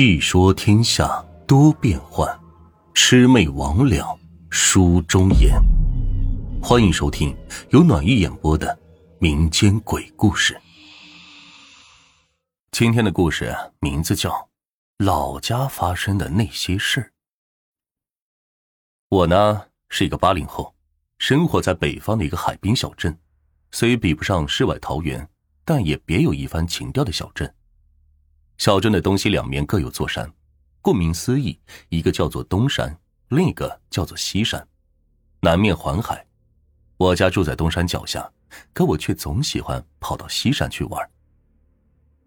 细说天下多变幻，魑魅魍魉书中言。欢迎收听由暖玉演播的民间鬼故事。今天的故事名字叫《老家发生的那些事》。我呢是一个八零后，生活在北方的一个海滨小镇，虽比不上世外桃源，但也别有一番情调的小镇。小镇的东西两面各有座山，顾名思义，一个叫做东山，另一个叫做西山。南面环海，我家住在东山脚下，可我却总喜欢跑到西山去玩。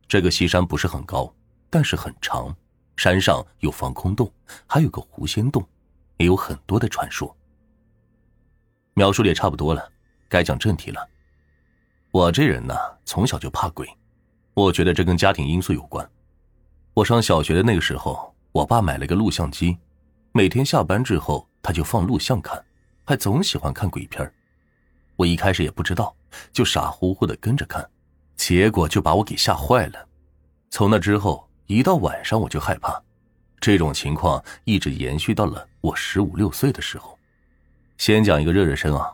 这个西山不是很高，但是很长，山上有防空洞，还有个狐仙洞，也有很多的传说。描述的也差不多了，该讲正题了。我这人呢，从小就怕鬼，我觉得这跟家庭因素有关。我上小学的那个时候，我爸买了个录像机，每天下班之后他就放录像看，还总喜欢看鬼片我一开始也不知道，就傻乎乎的跟着看，结果就把我给吓坏了。从那之后，一到晚上我就害怕，这种情况一直延续到了我十五六岁的时候。先讲一个热热身啊，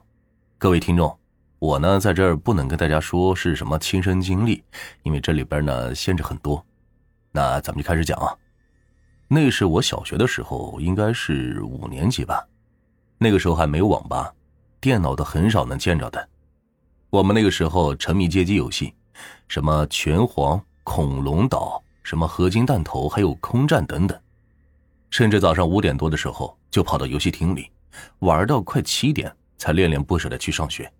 各位听众，我呢在这儿不能跟大家说是什么亲身经历，因为这里边呢限制很多。那咱们就开始讲啊。那是我小学的时候，应该是五年级吧。那个时候还没有网吧，电脑都很少能见着的。我们那个时候沉迷街机游戏，什么拳皇、恐龙岛、什么合金弹头，还有空战等等。甚至早上五点多的时候就跑到游戏厅里，玩到快七点才恋恋不舍的去上学。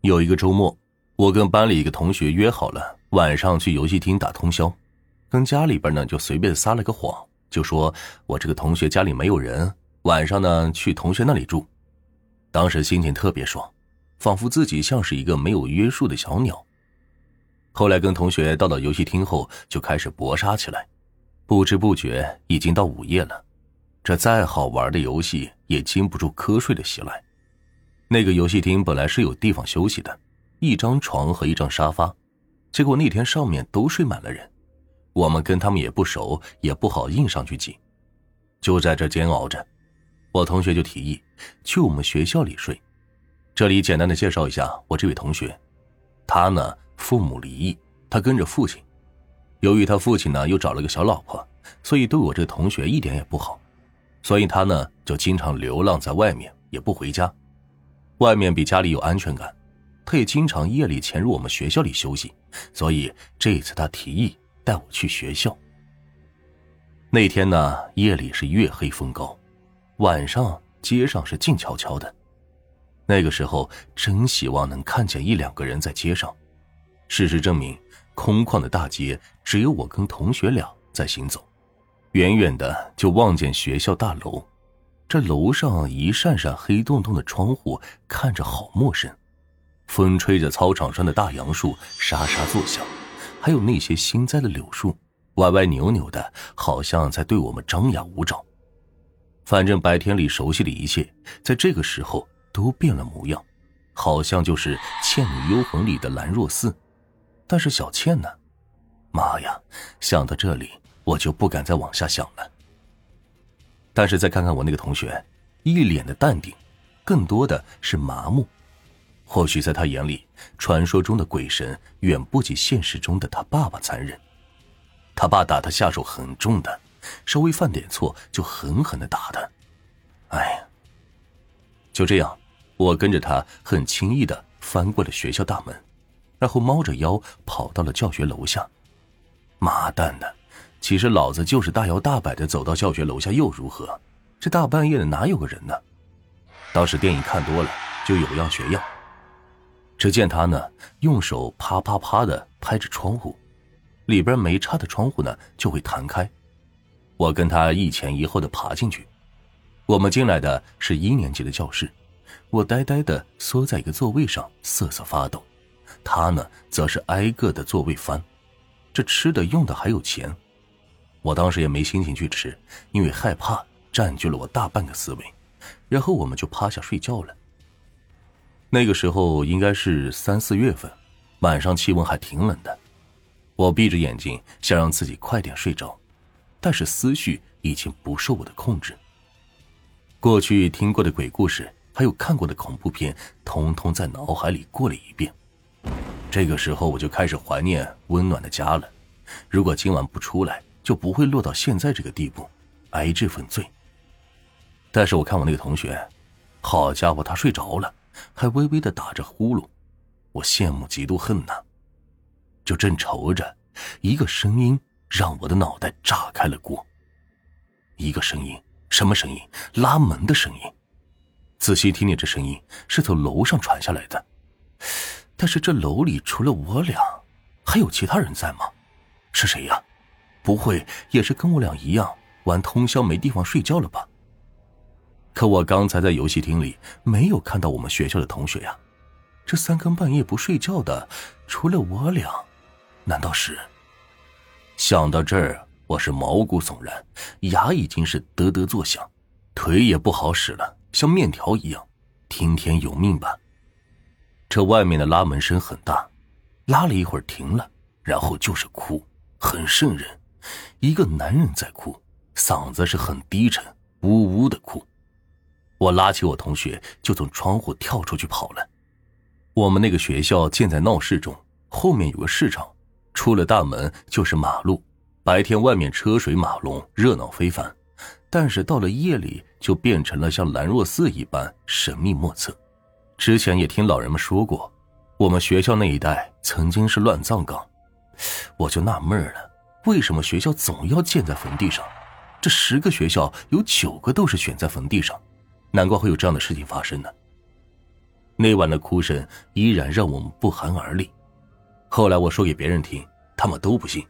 有一个周末，我跟班里一个同学约好了晚上去游戏厅打通宵。跟家里边呢就随便撒了个谎，就说我这个同学家里没有人，晚上呢去同学那里住。当时心情特别爽，仿佛自己像是一个没有约束的小鸟。后来跟同学到了游戏厅后，就开始搏杀起来，不知不觉已经到午夜了。这再好玩的游戏也经不住瞌睡的袭来。那个游戏厅本来是有地方休息的，一张床和一张沙发，结果那天上面都睡满了人。我们跟他们也不熟，也不好硬上去挤，就在这煎熬着。我同学就提议去我们学校里睡。这里简单的介绍一下我这位同学，他呢父母离异，他跟着父亲。由于他父亲呢又找了个小老婆，所以对我这个同学一点也不好，所以他呢就经常流浪在外面，也不回家。外面比家里有安全感，他也经常夜里潜入我们学校里休息。所以这次他提议。带我去学校。那天呢，夜里是月黑风高，晚上街上是静悄悄的。那个时候，真希望能看见一两个人在街上。事实证明，空旷的大街只有我跟同学俩在行走。远远的就望见学校大楼，这楼上一扇扇黑洞洞的窗户看着好陌生。风吹着操场上的大杨树沙沙作响。还有那些新栽的柳树，歪歪扭扭的，好像在对我们张牙舞爪。反正白天里熟悉的一切，在这个时候都变了模样，好像就是《倩女幽魂》里的兰若寺。但是小倩呢？妈呀！想到这里，我就不敢再往下想了。但是再看看我那个同学，一脸的淡定，更多的是麻木。或许在他眼里，传说中的鬼神远不及现实中的他爸爸残忍。他爸打他下手很重的，稍微犯点错就狠狠的打他。哎呀，就这样，我跟着他很轻易的翻过了学校大门，然后猫着腰跑到了教学楼下。妈蛋的！其实老子就是大摇大摆的走到教学楼下又如何？这大半夜的哪有个人呢？当时电影看多了，就有样学样。只见他呢，用手啪啪啪的拍着窗户，里边没插的窗户呢就会弹开。我跟他一前一后的爬进去。我们进来的是一年级的教室，我呆呆的缩在一个座位上瑟瑟发抖，他呢则是挨个的座位翻。这吃的用的还有钱，我当时也没心情去吃，因为害怕占据了我大半个思维。然后我们就趴下睡觉了。那个时候应该是三四月份，晚上气温还挺冷的。我闭着眼睛想让自己快点睡着，但是思绪已经不受我的控制。过去听过的鬼故事，还有看过的恐怖片，通通在脑海里过了一遍。这个时候，我就开始怀念温暖的家了。如果今晚不出来，就不会落到现在这个地步，挨这份罪。但是我看我那个同学，好家伙，他睡着了，还微微的打着呼噜，我羡慕嫉妒恨呐。就正愁着，一个声音让我的脑袋炸开了锅。一个声音，什么声音？拉门的声音。仔细听听，这声音是从楼上传下来的。但是这楼里除了我俩，还有其他人在吗？是谁呀？不会也是跟我俩一样玩通宵没地方睡觉了吧？可我刚才在游戏厅里没有看到我们学校的同学呀。这三更半夜不睡觉的，除了我俩，难道是？想到这儿，我是毛骨悚然，牙已经是嘚嘚作响，腿也不好使了，像面条一样。听天由命吧。这外面的拉门声很大，拉了一会儿停了，然后就是哭，很瘆人。一个男人在哭，嗓子是很低沉，呜呜的哭。我拉起我同学，就从窗户跳出去跑了。我们那个学校建在闹市中，后面有个市场，出了大门就是马路。白天外面车水马龙，热闹非凡，但是到了夜里，就变成了像兰若寺一般神秘莫测。之前也听老人们说过，我们学校那一带曾经是乱葬岗，我就纳闷了，为什么学校总要建在坟地上？这十个学校有九个都是选在坟地上，难怪会有这样的事情发生呢。那晚的哭声依然让我们不寒而栗。后来我说给别人听，他们都不信，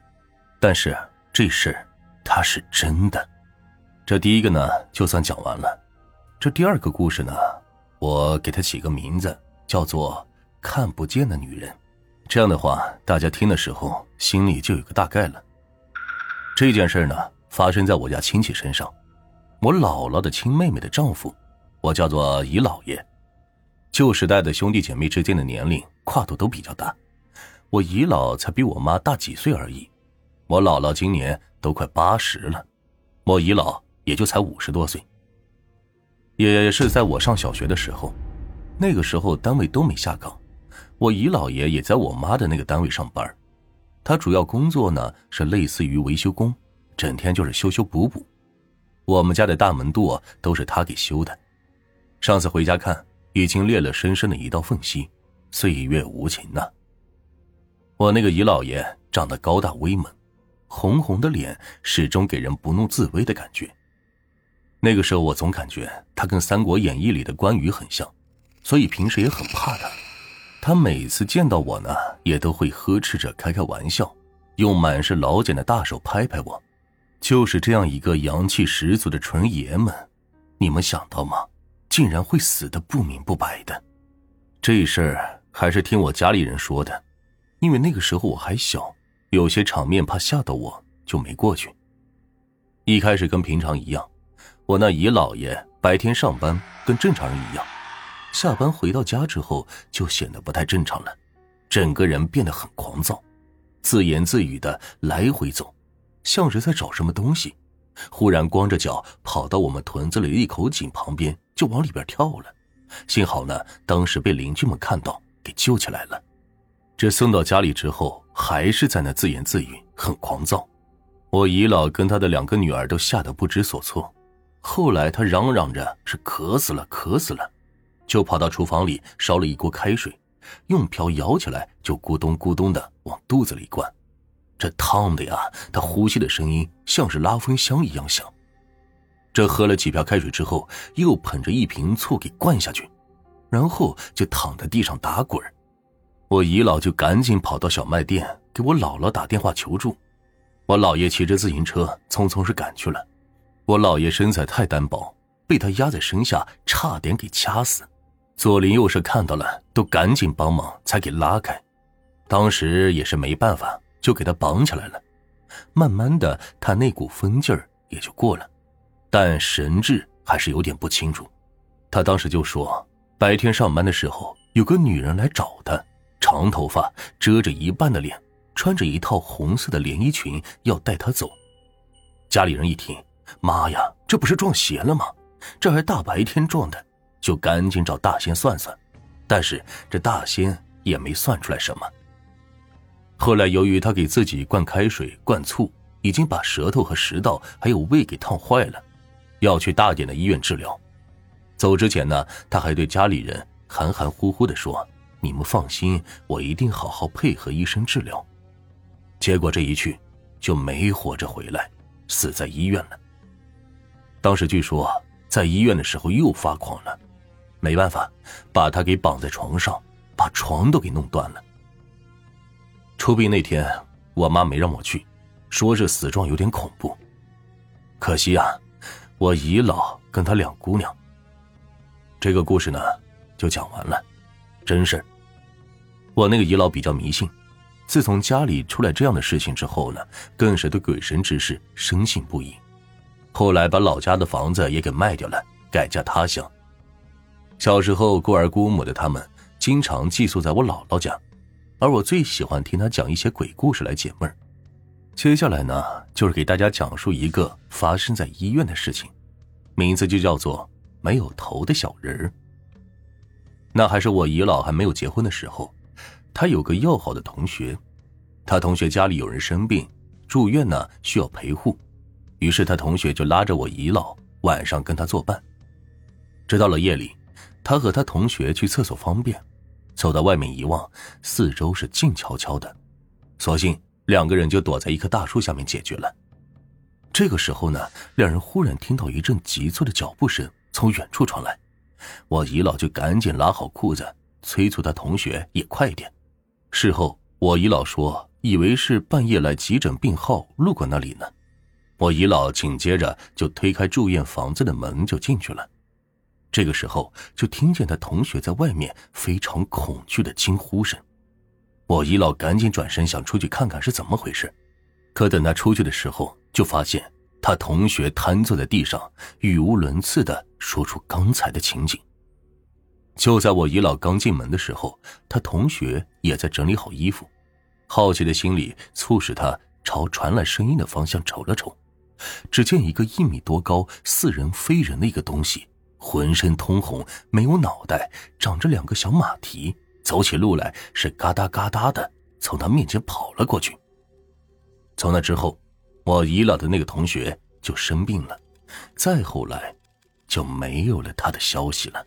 但是这事儿它是真的。这第一个呢，就算讲完了。这第二个故事呢？我给它起个名字，叫做“看不见的女人”。这样的话，大家听的时候心里就有个大概了。这件事呢，发生在我家亲戚身上，我姥姥的亲妹妹的丈夫，我叫做姨姥爷。旧时代的兄弟姐妹之间的年龄跨度都比较大，我姨姥才比我妈大几岁而已。我姥姥今年都快八十了，我姨姥也就才五十多岁。也是在我上小学的时候，那个时候单位都没下岗，我姨姥爷也在我妈的那个单位上班，他主要工作呢是类似于维修工，整天就是修修补补，我们家的大门垛都是他给修的。上次回家看，已经裂了深深的一道缝隙，岁月无情呐。我那个姨姥爷长得高大威猛，红红的脸始终给人不怒自威的感觉。那个时候，我总感觉他跟《三国演义》里的关羽很像，所以平时也很怕他。他每次见到我呢，也都会呵斥着开开玩笑，用满是老茧的大手拍拍我。就是这样一个阳气十足的纯爷们，你们想到吗？竟然会死的不明不白的。这事儿还是听我家里人说的，因为那个时候我还小，有些场面怕吓到我，就没过去。一开始跟平常一样。我那姨姥爷白天上班跟正常人一样，下班回到家之后就显得不太正常了，整个人变得很狂躁，自言自语的来回走，像是在找什么东西。忽然光着脚跑到我们屯子里一口井旁边，就往里边跳了。幸好呢，当时被邻居们看到，给救起来了。这送到家里之后，还是在那自言自语，很狂躁。我姨姥跟她的两个女儿都吓得不知所措。后来他嚷嚷着是渴死了，渴死了，就跑到厨房里烧了一锅开水，用瓢舀起来就咕咚咕咚的往肚子里灌，这烫的呀，他呼吸的声音像是拉风箱一样响。这喝了几瓢开水之后，又捧着一瓶醋给灌下去，然后就躺在地上打滚我姨姥就赶紧跑到小卖店给我姥姥打电话求助，我姥爷骑着自行车匆匆是赶去了。我姥爷身材太单薄，被他压在身下，差点给掐死。左邻右舍看到了，都赶紧帮忙，才给拉开。当时也是没办法，就给他绑起来了。慢慢的，他那股疯劲儿也就过了，但神志还是有点不清楚。他当时就说，白天上班的时候，有个女人来找他，长头发，遮着一半的脸，穿着一套红色的连衣裙，要带他走。家里人一听，妈呀，这不是撞邪了吗？这还大白天撞的，就赶紧找大仙算算。但是这大仙也没算出来什么。后来由于他给自己灌开水、灌醋，已经把舌头和食道还有胃给烫坏了，要去大点的医院治疗。走之前呢，他还对家里人含含糊糊的说：“你们放心，我一定好好配合医生治疗。”结果这一去，就没活着回来，死在医院了。当时据说在医院的时候又发狂了。没办法，把他给绑在床上，把床都给弄断了。出殡那天，我妈没让我去，说这死状有点恐怖。可惜啊，我姨姥跟她两姑娘。这个故事呢，就讲完了，真事我那个姨姥比较迷信，自从家里出来这样的事情之后呢，更是对鬼神之事深信不疑。后来把老家的房子也给卖掉了，改嫁他乡。小时候，孤儿孤母的他们经常寄宿在我姥姥家，而我最喜欢听他讲一些鬼故事来解闷儿。接下来呢，就是给大家讲述一个发生在医院的事情，名字就叫做“没有头的小人儿”。那还是我姨姥还没有结婚的时候，他有个要好的同学，他同学家里有人生病住院呢，需要陪护，于是他同学就拉着我姨姥晚上跟他作伴，直到了夜里。他和他同学去厕所方便，走到外面一望，四周是静悄悄的，索性两个人就躲在一棵大树下面解决了。这个时候呢，两人忽然听到一阵急促的脚步声从远处传来，我姨姥就赶紧拉好裤子，催促他同学也快一点。事后我姨姥说，以为是半夜来急诊病号路过那里呢，我姨姥紧接着就推开住院房子的门就进去了。这个时候，就听见他同学在外面非常恐惧的惊呼声。我姨姥赶紧转身想出去看看是怎么回事，可等他出去的时候，就发现他同学瘫坐在地上，语无伦次的说出刚才的情景。就在我姨姥刚进门的时候，他同学也在整理好衣服，好奇的心理促使他朝传来声音的方向瞅了瞅，只见一个一米多高、似人非人的一个东西。浑身通红，没有脑袋，长着两个小马蹄，走起路来是嘎哒嘎哒的，从他面前跑了过去。从那之后，我姨姥的那个同学就生病了，再后来，就没有了他的消息了。